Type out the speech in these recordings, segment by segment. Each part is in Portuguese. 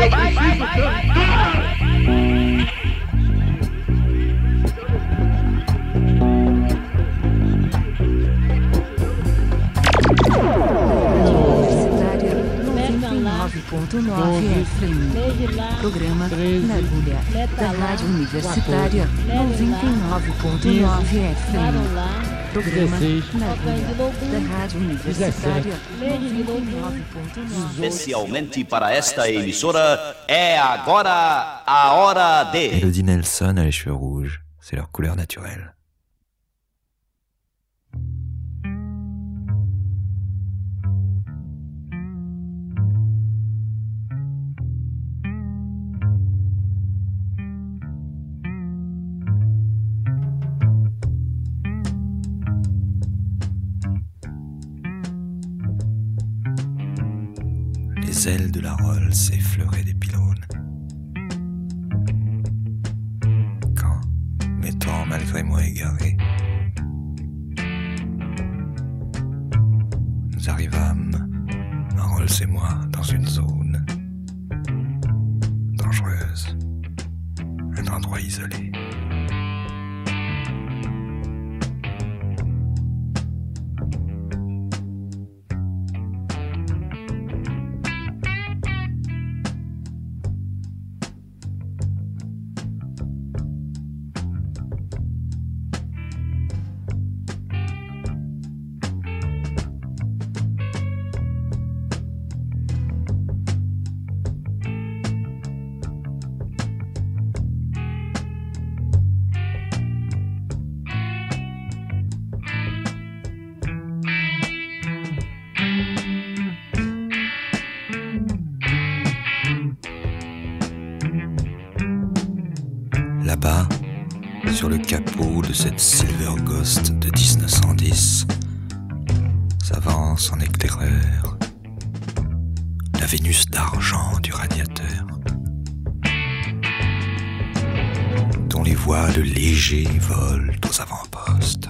Universitária 99.9 FM. Programa Na Agulha da Rádio Universitária 99.9 FM. Programa Na Agulha da Rádio Universitária 99.9 Especialmente para esta emissora, é agora a hora de. Elodie Nelson a les cheveux rouges, c'est leur couleur naturelle. Ailes de la Rolls effleuraient des pylônes. Quand, m'étant malgré moi égaré, nous arrivâmes, Rolls et moi, dans une zone dangereuse, un endroit isolé. Le capot de cette Silver Ghost de 1910, s'avance en éclaireur la Vénus d'argent du radiateur, dont les voiles légers volent aux avant-postes.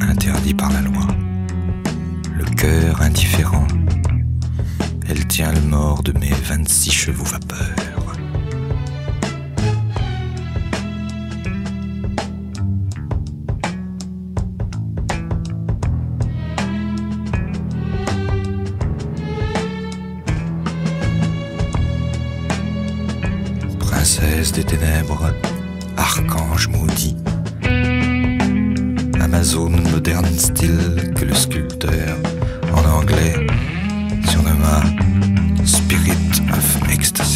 Interdit par la loi. Le cœur indifférent, elle tient le mort de mes 26 chevaux vapeur. Princesse des ténèbres, archange maudit, Amazone moderne style que le sculpteur, en anglais, surnomma Spirit of Ecstasy.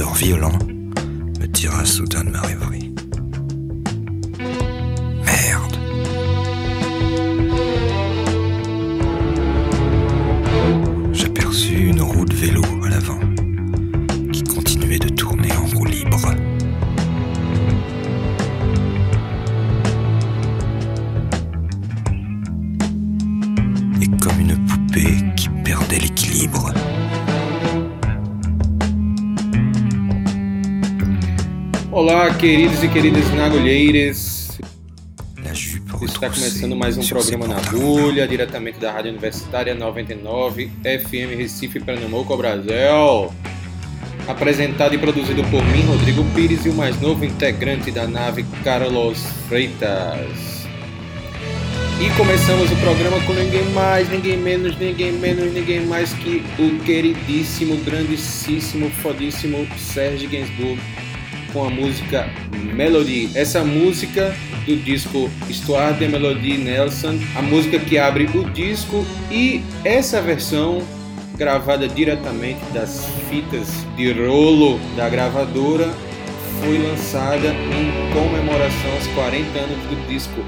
Violent me tira soudain de ma rêverie. Queridos e queridas nagulheiras. Está começando mais um programa na agulha, diretamente da Rádio Universitária 99 FM Recife, Pernambuco, Brasil. Apresentado e produzido por mim, Rodrigo Pires, e o mais novo integrante da nave, Carlos Freitas. E começamos o programa com ninguém mais, ninguém menos, ninguém menos, ninguém mais que o queridíssimo, grandíssimo, fodíssimo Sérgio Gainsbourg com a música Melody. Essa música do disco Histoire de Melody Nelson, a música que abre o disco e essa versão gravada diretamente das fitas de rolo da gravadora foi lançada em comemoração aos 40 anos do disco.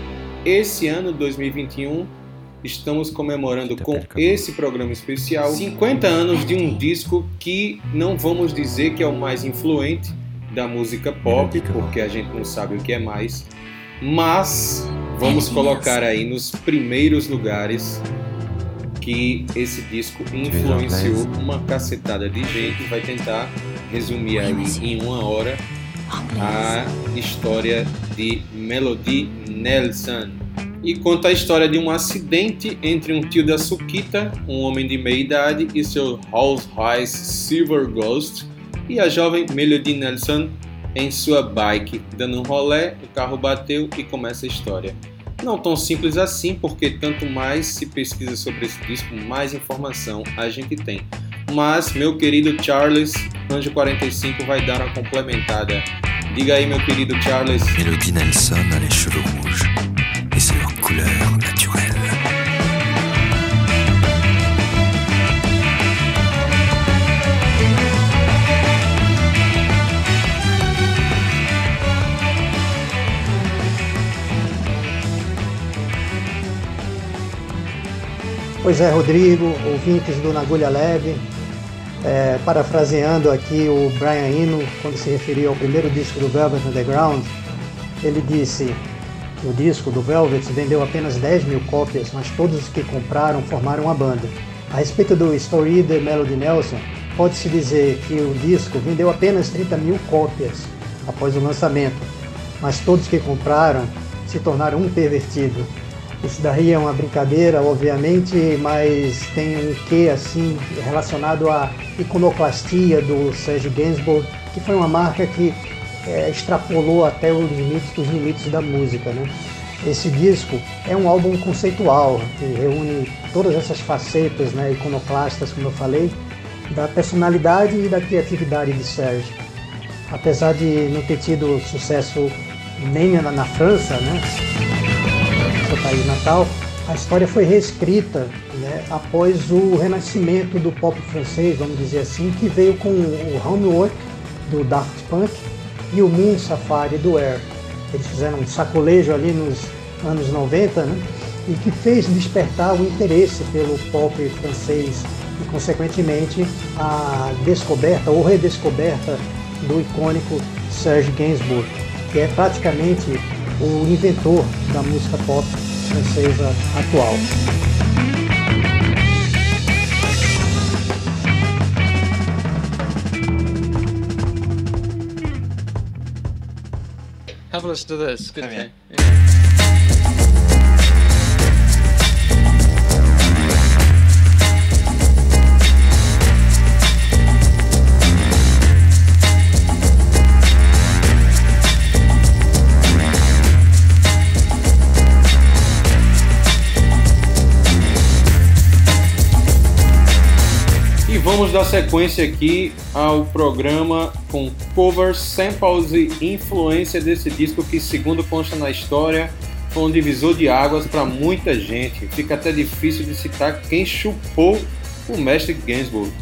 Esse ano 2021 estamos comemorando com esse programa especial 50 anos de um disco que não vamos dizer que é o mais influente, da música pop, porque a gente não sabe o que é mais, mas vamos colocar aí nos primeiros lugares que esse disco influenciou uma cacetada de gente. Vai tentar resumir aí em uma hora a história de Melody Nelson. E conta a história de um acidente entre um tio da Sukita, um homem de meia idade, e seu Rolls Royce Silver Ghost, e a jovem Melody Nelson em sua bike, dando um rolé, o carro bateu e começa a história. Não tão simples assim, porque tanto mais se pesquisa sobre esse disco, mais informação a gente tem. Mas meu querido Charles, Anjo 45, vai dar uma complementada. Diga aí, meu querido Charles. Melody Nelson a les cheveux rouges, et c'est leur couleur Pois é, Rodrigo, ouvintes do Nagulha Leve, é, parafraseando aqui o Brian Eno, quando se referiu ao primeiro disco do Velvet Underground, ele disse que o disco do Velvet vendeu apenas 10 mil cópias, mas todos os que compraram formaram a banda. A respeito do Story The Melody Nelson, pode-se dizer que o disco vendeu apenas 30 mil cópias após o lançamento, mas todos que compraram se tornaram um pervertido. Isso daí é uma brincadeira, obviamente, mas tem um quê assim relacionado à iconoclastia do Serge Gainsbourg, que foi uma marca que é, extrapolou até os limites dos limites da música, né? Esse disco é um álbum conceitual que reúne todas essas facetas, né, iconoclastas, como eu falei, da personalidade e da criatividade de Serge. Apesar de não ter tido sucesso nem na, na França, né? Seu país natal, a história foi reescrita né, após o renascimento do pop francês, vamos dizer assim, que veio com o Homework do Daft Punk e o Moon Safari do Air. Eles fizeram um sacolejo ali nos anos 90, né, e que fez despertar o interesse pelo pop francês e, consequentemente, a descoberta ou redescoberta do icônico Serge Gainsbourg, que é praticamente o inventor da música pop francesa atual. Have a listen to this. Good Très vamos dar sequência aqui ao programa com covers, samples e influência desse disco que, segundo consta na história, foi um divisor de águas para muita gente. Fica até difícil de citar quem chupou o mestre Gainsbourg.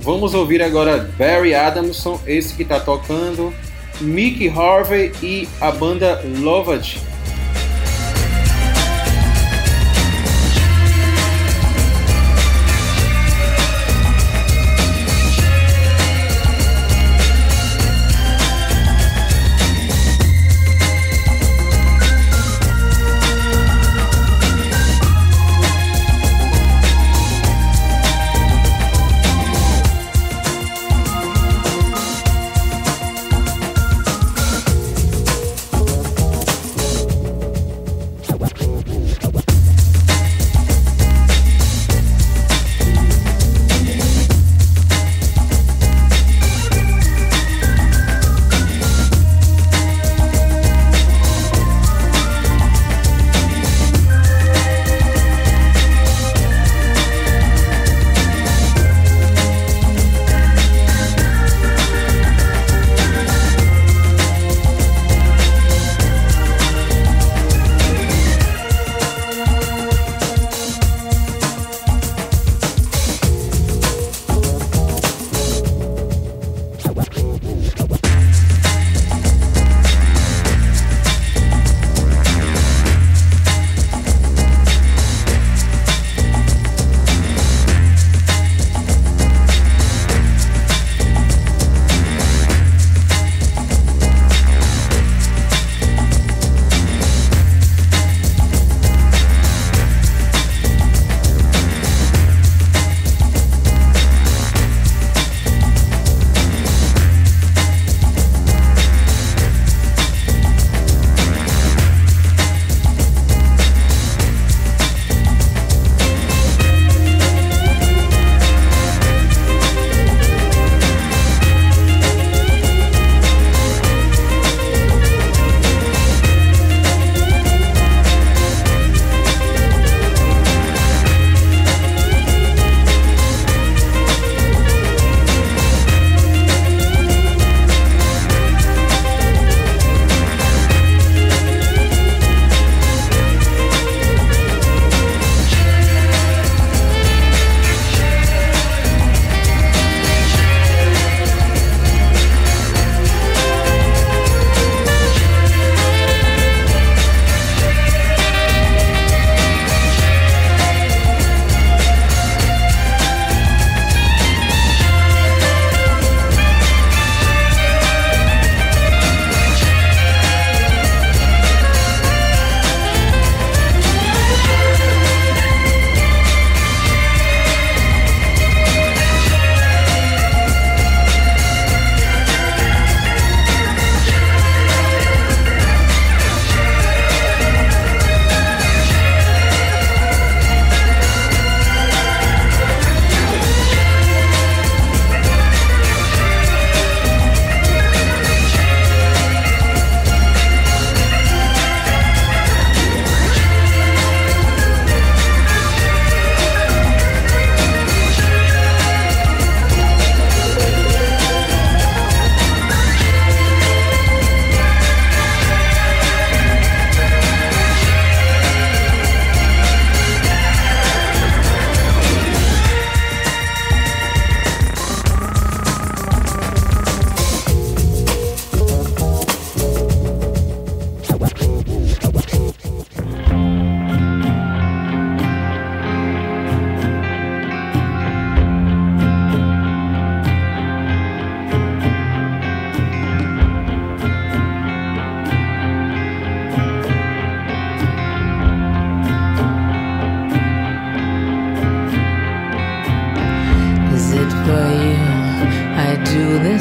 Vamos ouvir agora Barry Adamson, esse que está tocando, Mick Harvey e a banda Lovage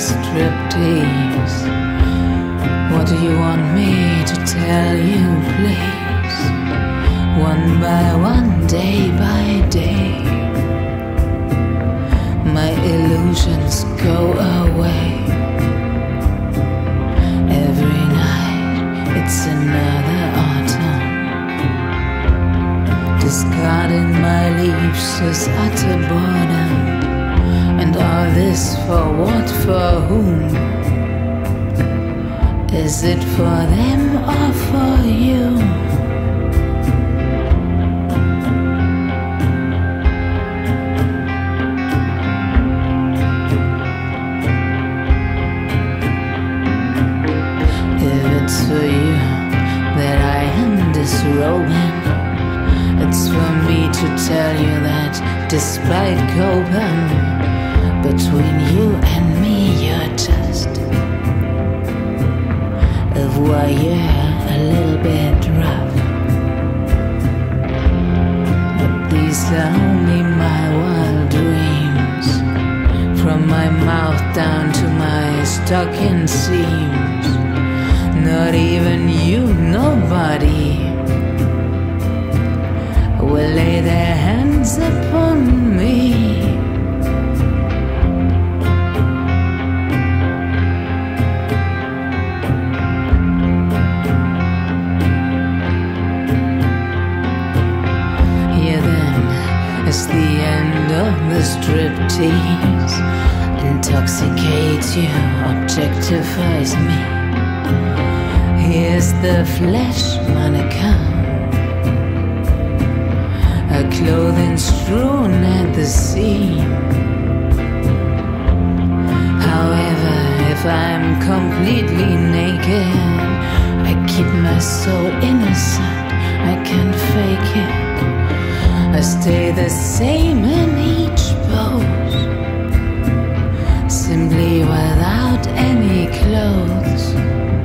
striptease. What do you want me to tell you, please? One by one, day by day, my illusions go away. Every night, it's another autumn. Discarding my leaves is utter boredom. All this for what, for whom? Is it for them or for you? If it's for you that I am disrobing, it's for me to tell you that despite coping between you and me, you're just a voyeur, a little bit rough. But these are only my wild dreams. From my mouth down to my stocking seams. Not even you, nobody striptease. Intoxicates you, objectifies me. Here's the flesh mannequin. Her clothing strewn at the seam. However, if I'm completely naked, I keep my soul innocent. I can't fake it. I stay the same in each simply without any clothes.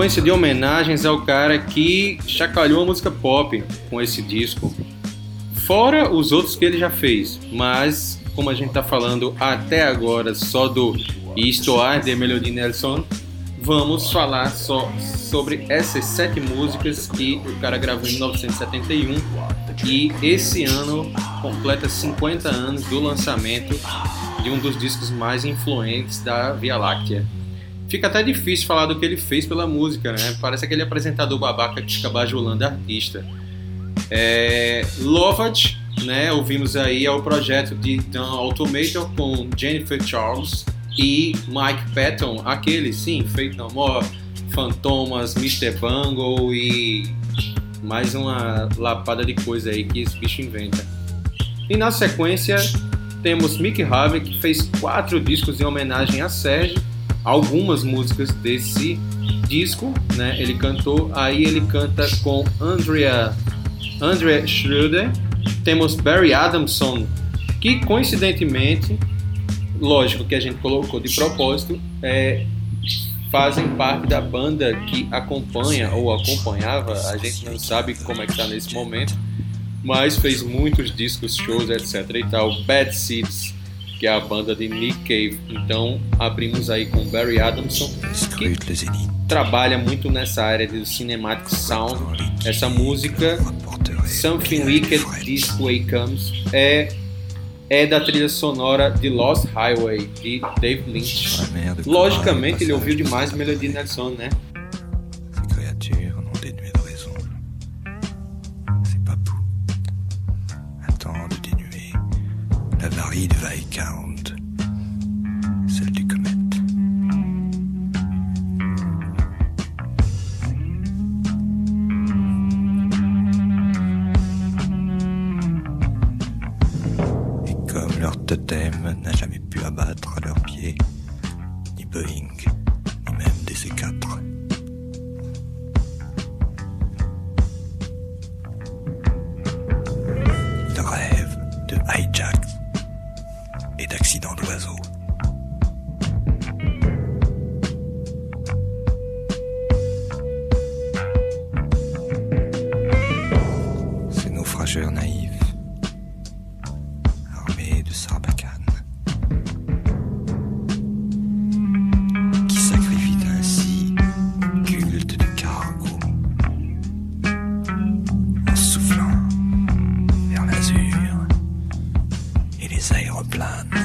Sequência de homenagens ao cara que chacalhou a música pop com esse disco. Fora os outros que ele já fez, mas como a gente está falando até agora só do Histoire de Melody Nelson, vamos falar só sobre essas sete músicas que o cara gravou em 1971 e esse ano completa 50 anos do lançamento de um dos discos mais influentes da Via Láctea. Fica até difícil falar do que ele fez pela música, né? Parece aquele apresentador babaca que fica bajulando artista. É, né? Ouvimos aí é o projeto de Dan Automator com Jennifer Charles e Mike Patton, aquele sim, feito no More, Fantomas, Mr. Bungle e mais uma lapada de coisa aí que esse bicho inventa. E na sequência temos Mick Harvey que fez quatro discos em homenagem a Sérgio algumas músicas desse disco, né? Ele cantou, aí ele canta com Andrea, Andrea Schroeder. Temos Barry Adamson, que coincidentemente, lógico que a gente colocou de propósito, é, fazem parte da banda que acompanha ou acompanhava, a gente não sabe como é que tá nesse momento, mas fez muitos discos, shows, etc e tal. Bad Seeds, que é a banda de Nick Cave. Então abrimos aí com Barry Adamson, que trabalha muito nessa área do cinematic sound. Essa música Something Wicked This Way Comes é é da trilha sonora de Lost Highway de Dave Lynch. Logicamente ele ouviu demais Melody Nelson, né? Paris de Vaïka plan.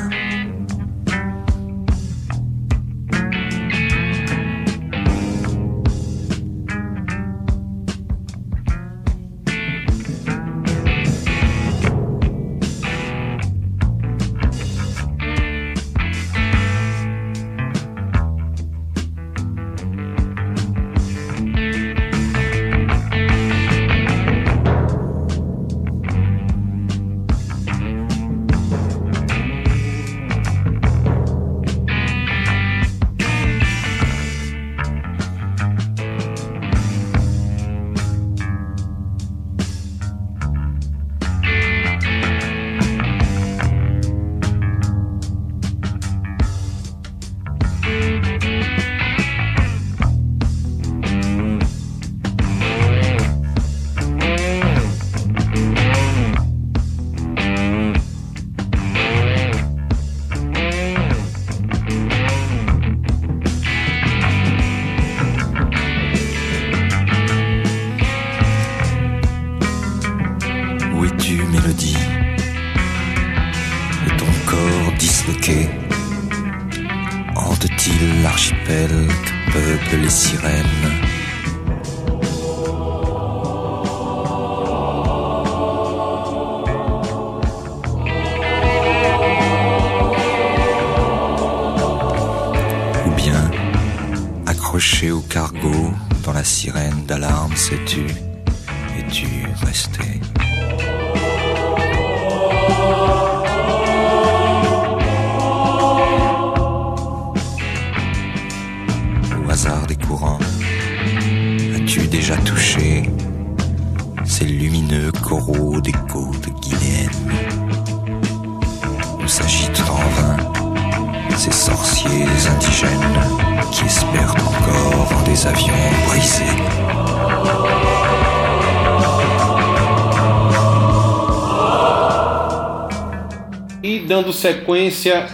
Dando sequência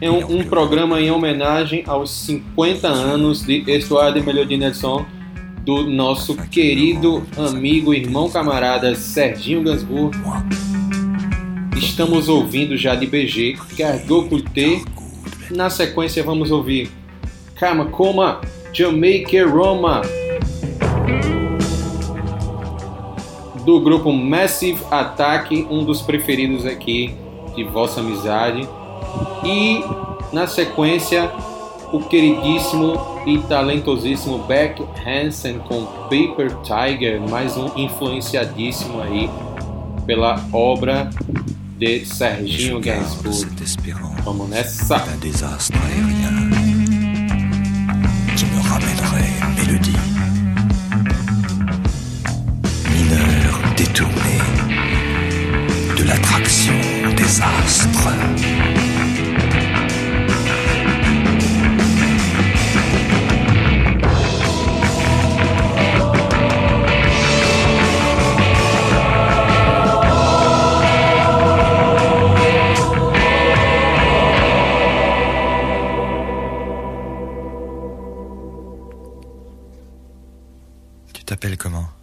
em um, um, programa em homenagem aos 50 anos de Estuário de Melody Nelson do nosso querido amigo, irmão, camarada Serginho Gansbourg. Estamos ouvindo já de BG Cargo Culté. Na sequência vamos ouvir Kama Coma Jamaica Roma do grupo Massive Attack, um dos preferidos aqui de vossa amizade. E na sequência o queridíssimo e talentosíssimo Beck Hansen com Paper Tiger, mais um influenciadíssimo aí pela obra de Serginho Gainsbourg. Vamos nessa! Tu t'appelles comment?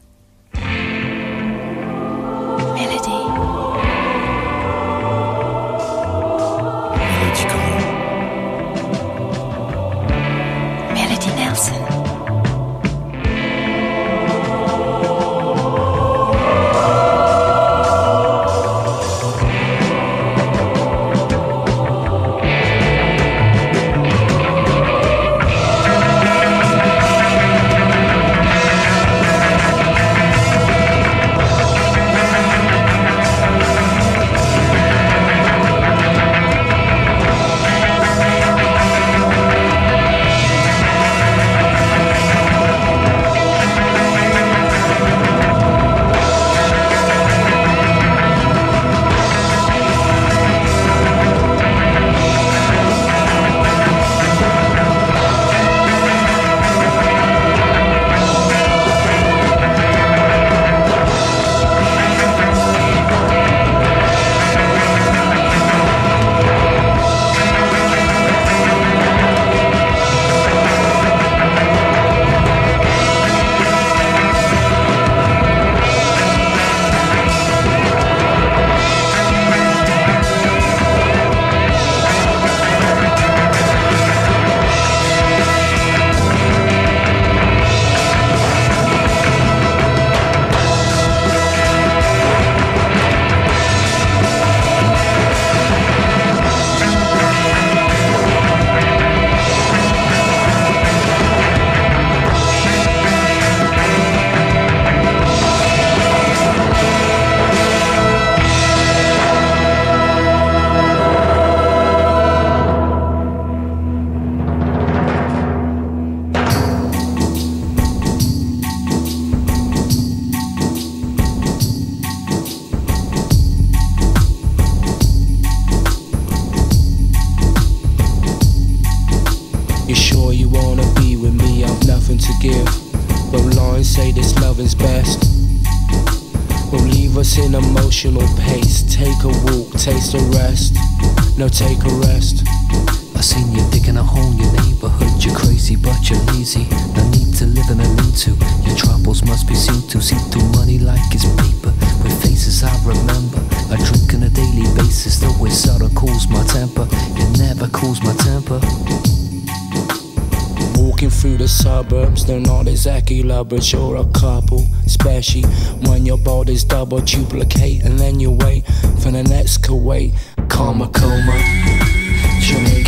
take a rest. I seen you digging a hole in your neighborhood. You're crazy, but you're lazy. No need to live and a need to. Your troubles must be seen to. See through money like it's paper. With faces I remember. I drink on a daily basis, though way soda cools my temper. It never cools my temper. Walking through the suburbs, they're not exactly lovers, you're a couple, especially when your body's double duplicate, and then you wait for the next Kuwait Karma coma, Jamaica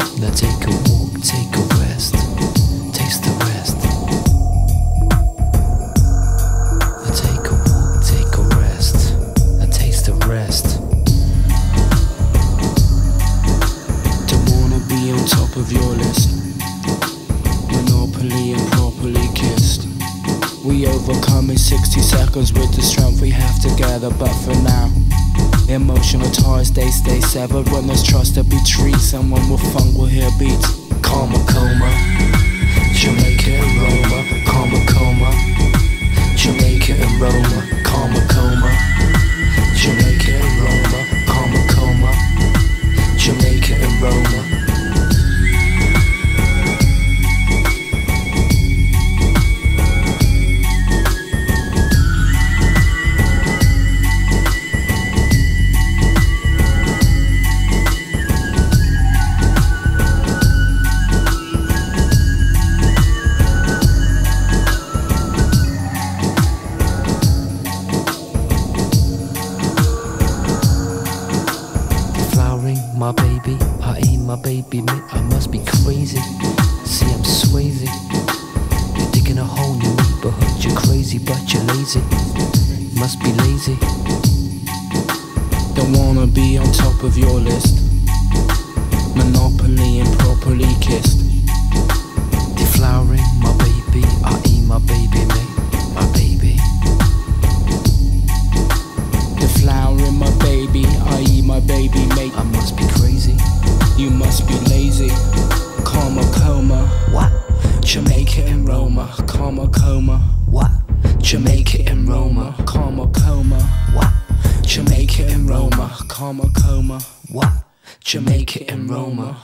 Now take a walk, take a rest, taste the rest. Take a walk, take a rest, taste the rest. Don't wanna be on top of your list. Monopoly and properly kissed. We overcome in 60 seconds with the strength we have together, but for now. Emotional ties, they stay severed when there's trust to be treated. Someone with funk will hear beats. Karma coma, Jamaica and Roma. Karma coma, Jamaica and Roma. Karma coma, Jamaica coma. What? Jamaica and Roma. Karma coma. What? Jamaica and Roma. Karma coma. What? Jamaica and Roma.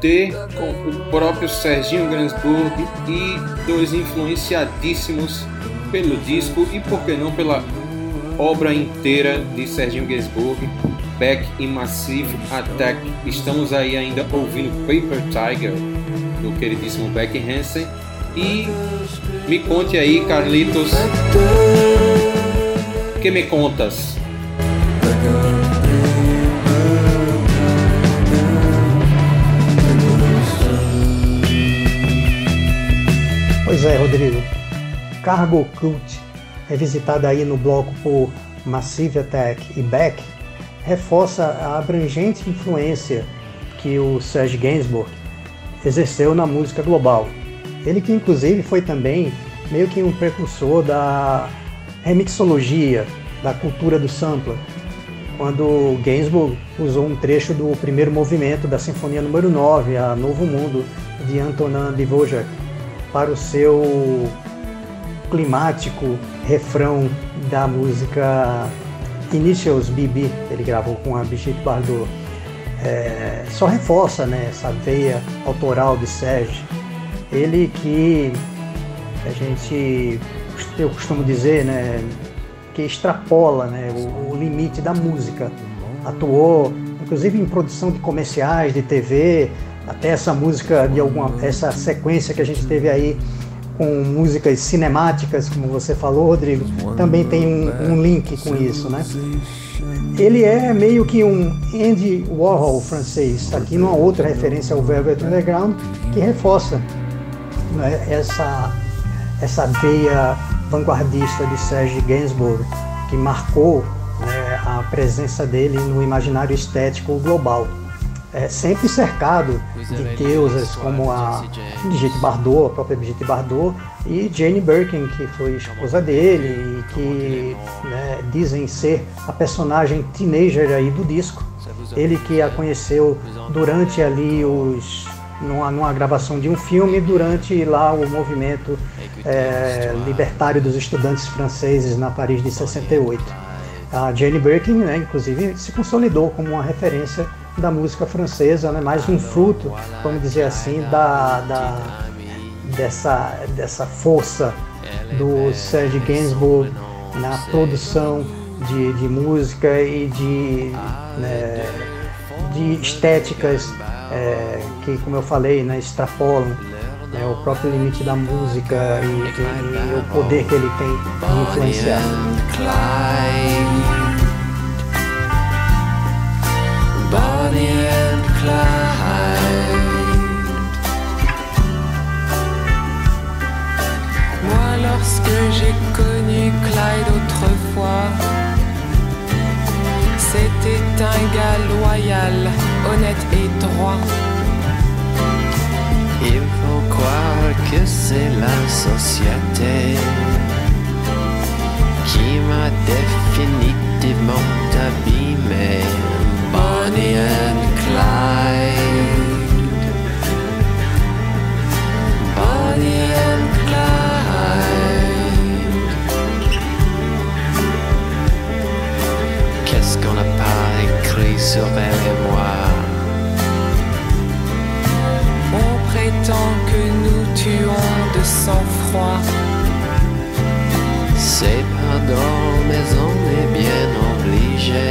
T com o próprio Serginho Gainsbourg e dois influenciadíssimos pelo disco e por que não pela obra inteira de Serginho Gainsbourg, Beck e Massive Attack. Estamos aí ainda ouvindo Paper Tiger do queridíssimo Beck Hansen e me conte aí, Carlitos, que me contas? É, Rodrigo. Cargo Cult, revisitada aí no bloco por Massive Attack e Beck, reforça a abrangente influência que o Serge Gainsbourg exerceu na música global. Ele que inclusive foi também meio que um precursor da remixologia, da cultura do sampler, quando Gainsbourg usou um trecho do primeiro movimento da Sinfonia número 9, a Novo Mundo, de Antonin Dvorak, para o seu climático refrão da música Initials BB, que ele gravou com a Brigitte Bardot. É, só reforça né, essa veia autoral de Sérgio. Ele que a gente, eu costumo dizer, né, que extrapola né, o, o limite da música. Atuou, inclusive, em produção de comerciais de TV, até essa música de alguma essa sequência que a gente teve aí com músicas cinemáticas, como você falou, Rodrigo, também tem um, um link com isso, né? Ele é meio que um Andy Warhol francês, aqui numa outra referência ao Velvet Underground, que reforça né, essa, essa veia vanguardista de Serge Gainsbourg, que marcou né, a presença dele no imaginário estético global é, sempre cercado de deusas como a Brigitte Bardot, a própria Brigitte Bardot, e Jane Birkin, que foi esposa dele e que né, dizem ser a personagem teenager aí do disco. Ele que a conheceu durante ali os numa, numa gravação de um filme durante lá o movimento é, libertário dos estudantes franceses na Paris de 68. A Jane Birkin, né, inclusive, se consolidou como uma referência da música francesa, né? mais um fruto, vamos dizer assim, da, da dessa, dessa força do Serge Gainsbourg na produção de, de música e de, né, de estéticas é, que, como eu falei, né, extrapolam né, o próprio limite da música e, e, e o poder que ele tem de influenciar. Moi, lorsque j'ai connu Clyde autrefois, c'était un gars loyal, honnête et droit. Il faut croire que c'est la société qui m'a définitivement abîmé. Bonnie and Clyde. Bonnie and Clyde. Qu'est-ce qu'on n'a pas écrit sur elle et moi? On prétend que nous tuons de sang-froid. C'est pas drôle, mais on est bien obligé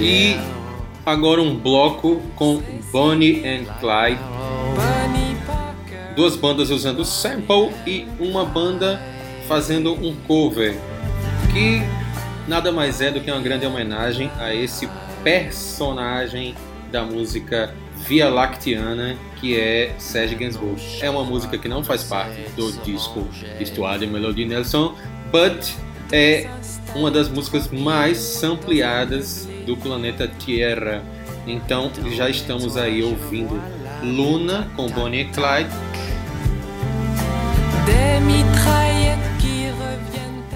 E agora um bloco com Bonnie and Clyde. Duas bandas usando sample e uma banda fazendo um cover. Que nada mais é do que uma grande homenagem a esse personagem da música Via Lactiana, que é Serge Gainsbourg. É uma música que não faz parte do disco Histoire de Melody Nelson, but é uma das músicas mais sampleadas do planeta Tierra. Então já estamos aí ouvindo Luna com Bonnie e Clyde.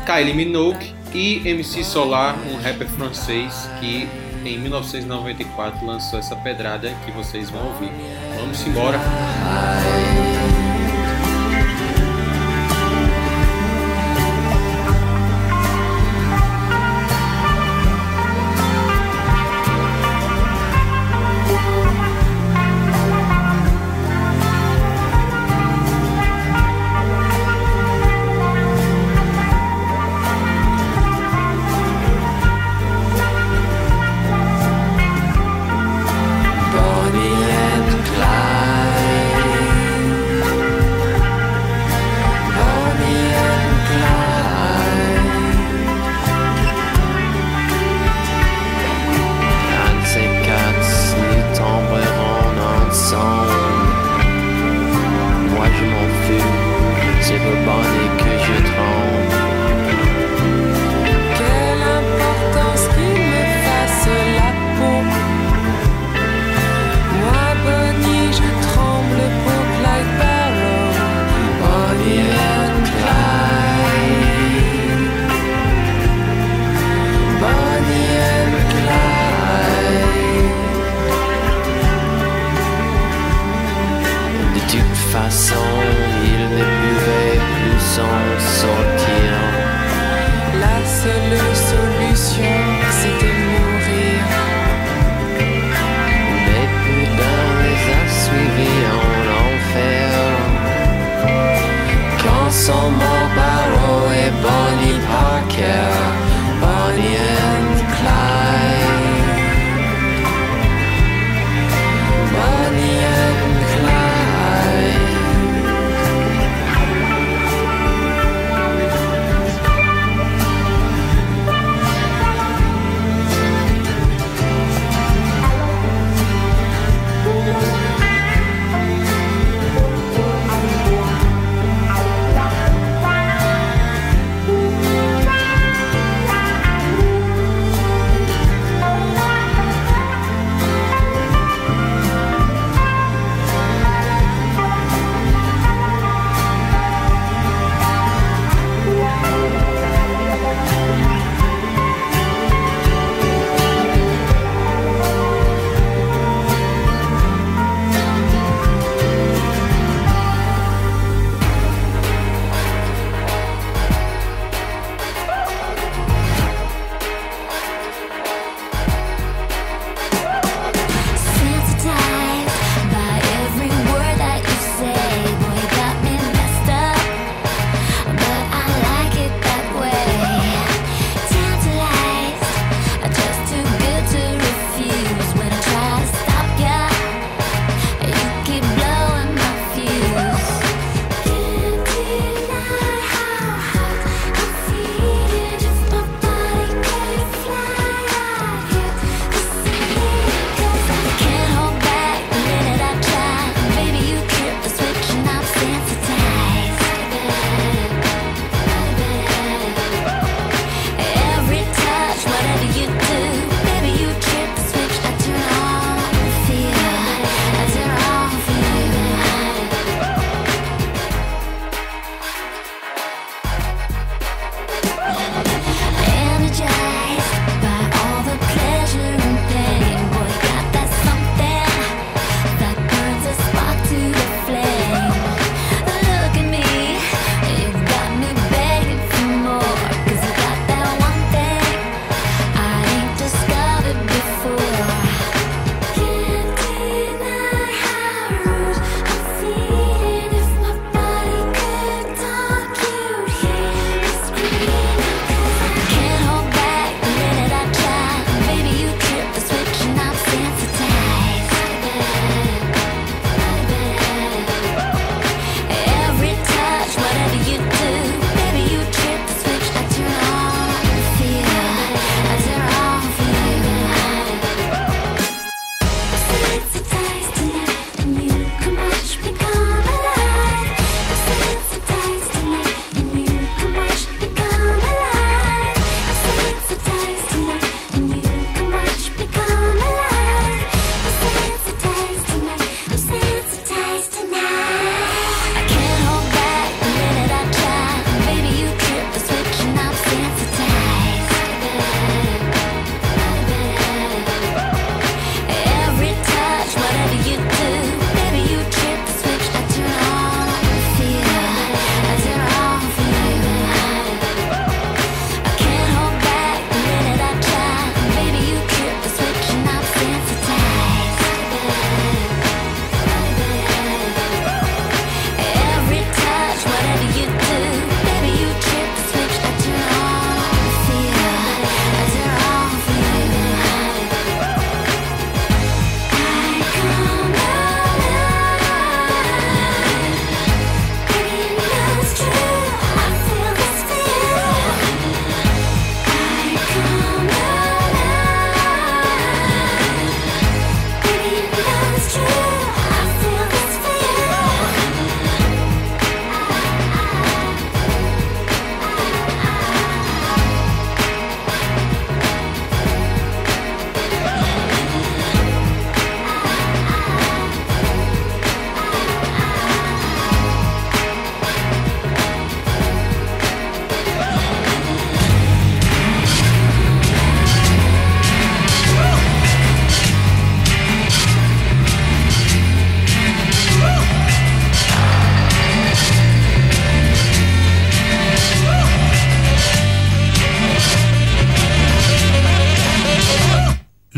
Kylie Minogue e MC Solar, um rapper francês que em 1994 lançou essa pedrada que vocês vão ouvir. Vamos embora!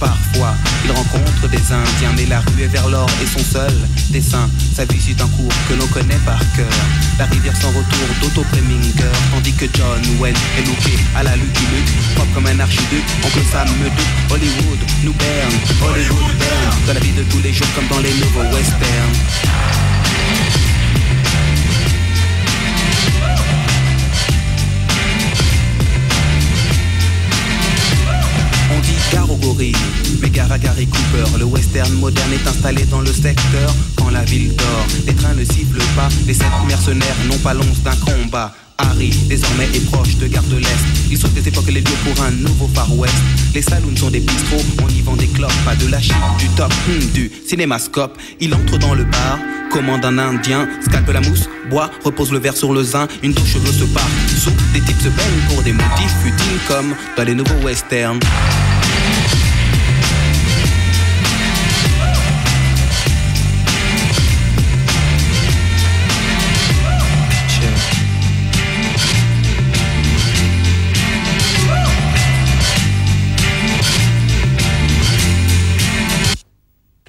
Parfois, il rencontre des Indiens, mais la rue est vers l'or et son seul dessin. Sa vie suit un cours que l'on connaît par cœur. La rivière sans retour d'Otto Preminger, tandis que John Wayne est looké à la Lucky Luke, propre comme un archiduc. Oncle Sam me doute, Hollywood nous berne, Hollywood berne. Dans la vie de tous les jours comme dans les nouveaux westerns. Western moderne est installé dans le secteur. Quand la ville dort, les trains ne sifflent pas. Les sept mercenaires n'ont pas l'once d'un combat. Harry, désormais est proche de Gare de l'Est. Il sauve des époques les lieux pour un nouveau Far West. Les saloons sont des bistrots, on y vend des clopes, pas de la chip, du top, hmm, du cinémascope. Il entre dans le bar, commande un indien, scalpe la mousse, boit, repose le verre sur le zin, une douche cheveux se part. Sous, des types se baignent pour des motifs futiles comme dans les nouveaux westerns.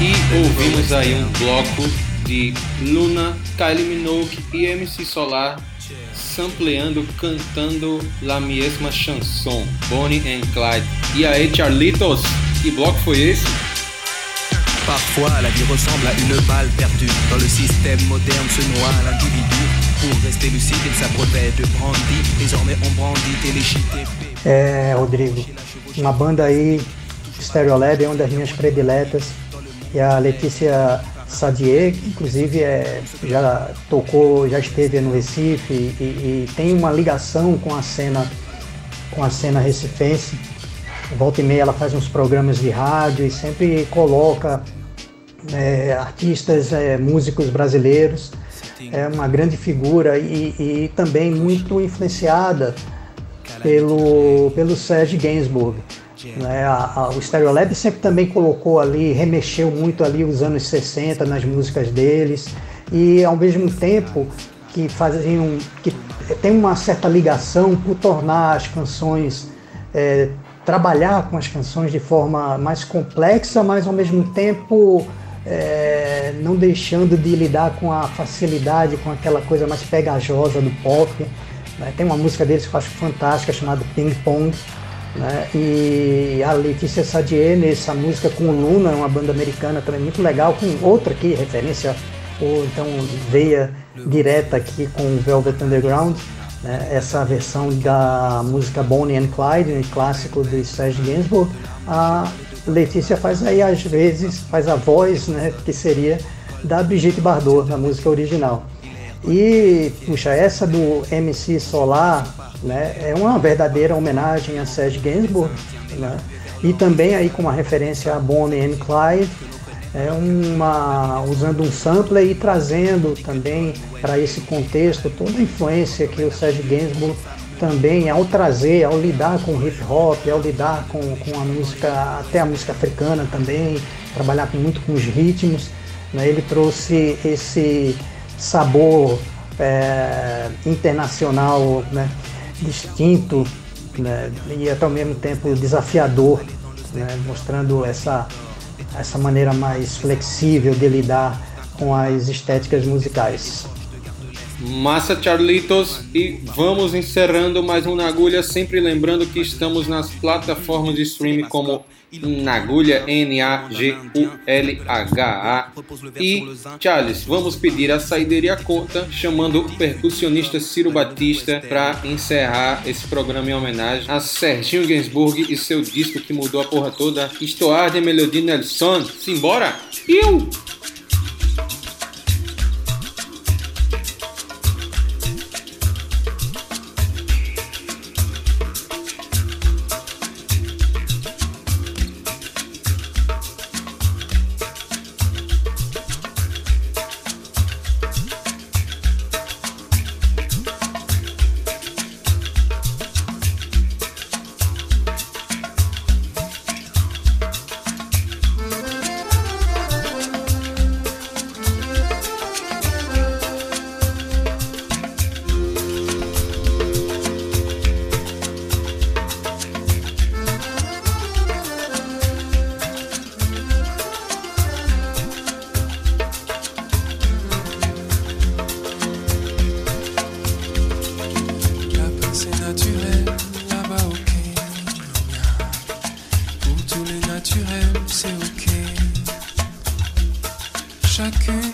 E ouvimos aí um bloco de Luna, Kylie Minogue e MC Solar sampleando, cantando la mesma chanson, Bonnie and Clyde. E aí, Charlitos, que bloco foi esse? Parfois, la vie ressemble à une balle perdue. Dans le système moderne se noie l'individu. Pour rester lucide, il s'abreuvait de brandy. Désormais, on brandit téléchité. É, Rodrigo, uma banda aí, Stereolab, é uma das minhas prediletas. E a Letícia Sadier, que inclusive é, já tocou, já esteve no Recife e, e, tem uma ligação com a cena com a cena recifense. Volta e meia ela faz uns programas de rádio e sempre coloca é, artistas, é, músicos brasileiros. É uma grande figura e, e também muito influenciada pelo, pelo Serge Gainsbourg. Né? A, a, o Stereolab sempre também colocou ali, remexeu muito ali os anos 60 nas músicas deles e ao mesmo tempo que faziam que tem uma certa ligação por tornar as canções é, trabalhar com as canções de forma mais complexa, mas ao mesmo tempo é, não deixando de lidar com a facilidade, com aquela coisa mais pegajosa do pop. Né? Tem uma música deles que eu acho fantástica chamada Ping Pong né? E a Letícia Sadier nessa música com o Luna, uma banda americana também muito legal, com outra aqui, referência, ou então veia direta aqui com Velvet Underground, né? essa versão da música Bonnie and Clyde, um clássico do Serge Gainsbourg. A Letícia faz aí às vezes, faz a voz, né, que seria da Brigitte Bardot na música original. E, puxa, essa do MC Solar, né? É uma verdadeira homenagem a Serge Gainsbourg, né? E também aí com uma referência a Bonnie and Clyde, é uma usando um sampler e trazendo também para esse contexto toda a influência que o Serge Gainsbourg também ao trazer, ao lidar com o hip hop, ao lidar com, com a música, até a música africana também, trabalhar muito com os ritmos, né? ele trouxe esse sabor é, internacional, né? distinto né, e até ao mesmo tempo desafiador, né, mostrando essa, essa maneira mais flexível de lidar com as estéticas musicais. Massa Charlitos e vamos encerrando mais um Nagulha, sempre lembrando que estamos nas plataformas de streaming como Nagulha, N-A-G-U-L-H-A. E, Charles, vamos pedir a saideira conta, chamando o percussionista Ciro Batista para encerrar esse programa em homenagem a Serginho Gainsbourg e seu disco que mudou a porra toda, Histoire de Melodie Nelson. Simbora! Iu! tout le naturel, c'est ok. Chacune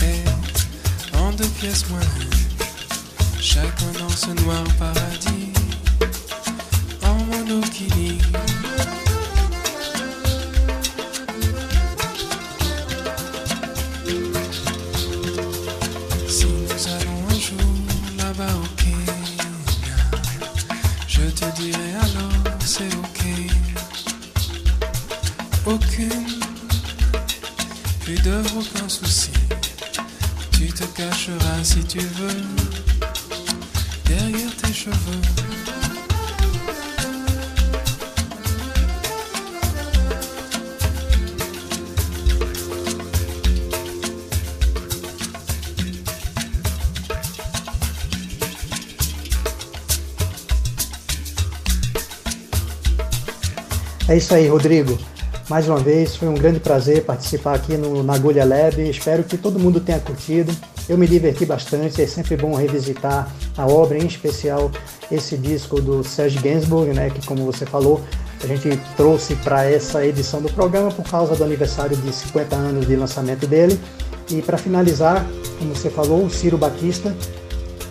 est en deux pièces moins. Chacun dans ce noir paradis, en monokini. Isso aí, Rodrigo. Mais uma vez, foi um grande prazer participar aqui no Nagulha Lab. Espero que todo mundo tenha curtido. Eu me diverti bastante, é sempre bom revisitar a obra, em especial esse disco do Serge Gainsbourg, né, que como você falou, a gente trouxe para essa edição do programa por causa do aniversário de 50 anos de lançamento dele. E para finalizar, como você falou, o Ciro Batista,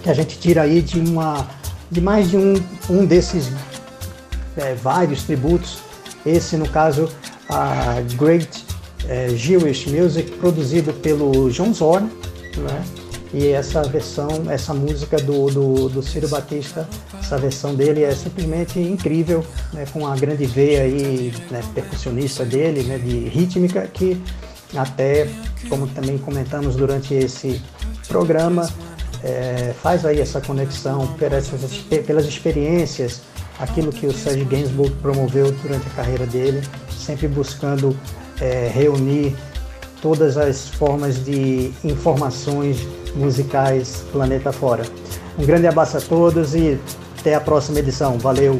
que a gente tira aí de uma de mais de um, um desses é, vários tributos esse, no caso, a Great é, Jewish Music, produzido pelo John Zorn, né? E essa versão, essa música do, do, do Ciro Batista, essa versão dele é simplesmente incrível, né? com a grande veia aí, né, percussionista dele, né, de rítmica, que até, como também comentamos durante esse programa, é, faz aí essa conexão pelas, pelas experiências aquilo que o Serge Gainsbourg promoveu durante a carreira dele, sempre buscando é, reunir todas as formas de informações musicais planeta fora. Um grande abraço a todos e até a próxima edição. Valeu!